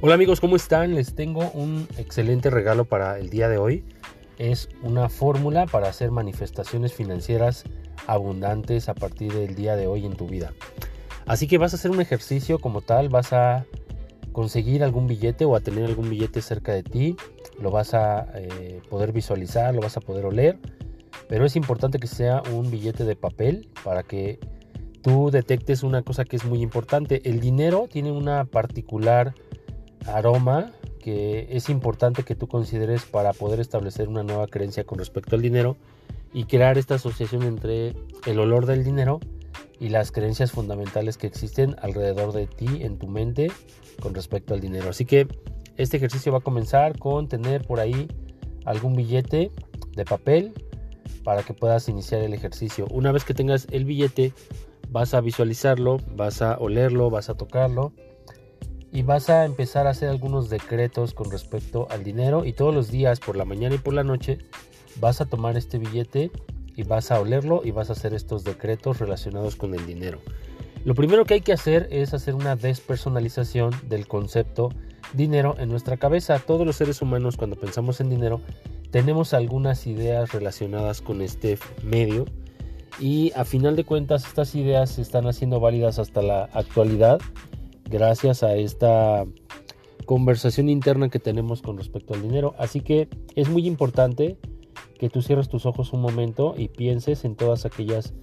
Hola amigos, ¿cómo están? Les tengo un excelente regalo para el día de hoy. Es una fórmula para hacer manifestaciones financieras abundantes a partir del día de hoy en tu vida. Así que vas a hacer un ejercicio como tal, vas a conseguir algún billete o a tener algún billete cerca de ti, lo vas a eh, poder visualizar, lo vas a poder oler, pero es importante que sea un billete de papel para que tú detectes una cosa que es muy importante. El dinero tiene una particular aroma que es importante que tú consideres para poder establecer una nueva creencia con respecto al dinero y crear esta asociación entre el olor del dinero y las creencias fundamentales que existen alrededor de ti en tu mente con respecto al dinero. Así que este ejercicio va a comenzar con tener por ahí algún billete de papel para que puedas iniciar el ejercicio. Una vez que tengas el billete, vas a visualizarlo, vas a olerlo, vas a tocarlo y vas a empezar a hacer algunos decretos con respecto al dinero y todos los días por la mañana y por la noche vas a tomar este billete y vas a olerlo y vas a hacer estos decretos relacionados con el dinero. Lo primero que hay que hacer es hacer una despersonalización del concepto dinero en nuestra cabeza. Todos los seres humanos cuando pensamos en dinero tenemos algunas ideas relacionadas con este medio y a final de cuentas estas ideas se están haciendo válidas hasta la actualidad gracias a esta conversación interna que tenemos con respecto al dinero. Así que es muy importante que tú cierres tus ojos un momento y pienses en todas aquellas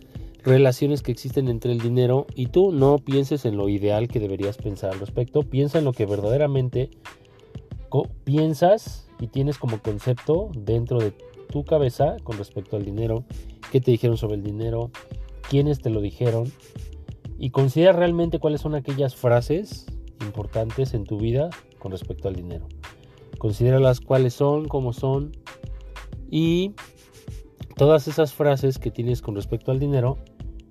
relaciones que existen entre el dinero y tú. No pienses en lo ideal que deberías pensar al respecto, piensa en lo que verdaderamente piensas y tienes como concepto dentro de tu cabeza con respecto al dinero, qué te dijeron sobre el dinero, quiénes te lo dijeron y considera realmente cuáles son aquellas frases importantes en tu vida con respecto al dinero. Considera las cuáles son, cómo son y todas esas frases que tienes con respecto al dinero,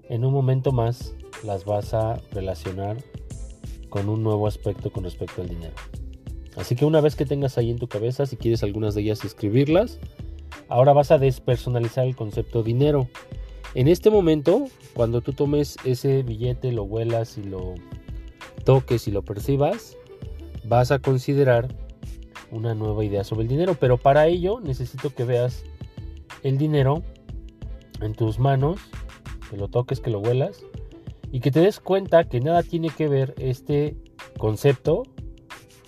en un momento más las vas a relacionar con un nuevo aspecto con respecto al dinero. Así que una vez que tengas ahí en tu cabeza, si quieres algunas de ellas escribirlas, ahora vas a despersonalizar el concepto dinero. En este momento, cuando tú tomes ese billete, lo huelas y lo toques y lo percibas, vas a considerar una nueva idea sobre el dinero. Pero para ello necesito que veas el dinero en tus manos, que lo toques, que lo huelas y que te des cuenta que nada tiene que ver este concepto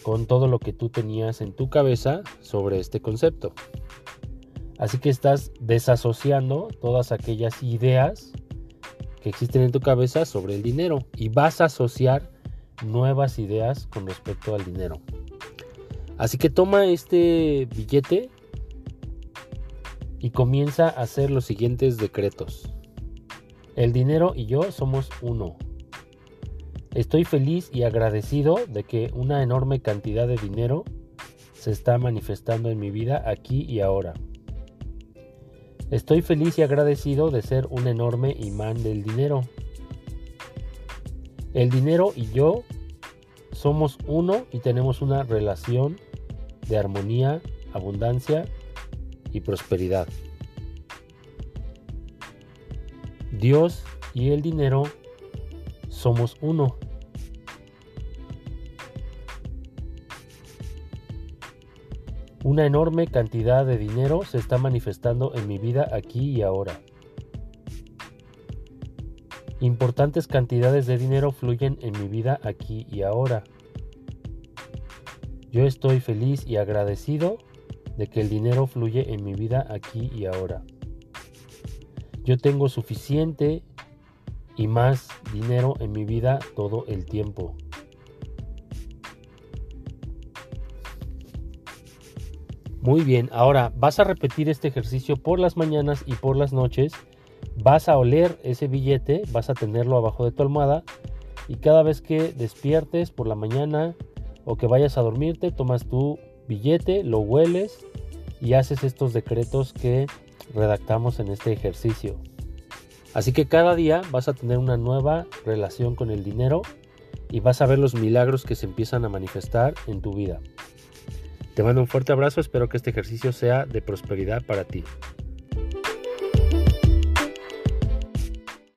con todo lo que tú tenías en tu cabeza sobre este concepto. Así que estás desasociando todas aquellas ideas que existen en tu cabeza sobre el dinero y vas a asociar nuevas ideas con respecto al dinero. Así que toma este billete y comienza a hacer los siguientes decretos. El dinero y yo somos uno. Estoy feliz y agradecido de que una enorme cantidad de dinero se está manifestando en mi vida aquí y ahora. Estoy feliz y agradecido de ser un enorme imán del dinero. El dinero y yo somos uno y tenemos una relación de armonía, abundancia y prosperidad. Dios y el dinero somos uno. Una enorme cantidad de dinero se está manifestando en mi vida aquí y ahora. Importantes cantidades de dinero fluyen en mi vida aquí y ahora. Yo estoy feliz y agradecido de que el dinero fluye en mi vida aquí y ahora. Yo tengo suficiente y más dinero en mi vida todo el tiempo. Muy bien, ahora vas a repetir este ejercicio por las mañanas y por las noches. Vas a oler ese billete, vas a tenerlo abajo de tu almohada y cada vez que despiertes por la mañana o que vayas a dormirte, tomas tu billete, lo hueles y haces estos decretos que redactamos en este ejercicio. Así que cada día vas a tener una nueva relación con el dinero y vas a ver los milagros que se empiezan a manifestar en tu vida. Te mando un fuerte abrazo, espero que este ejercicio sea de prosperidad para ti.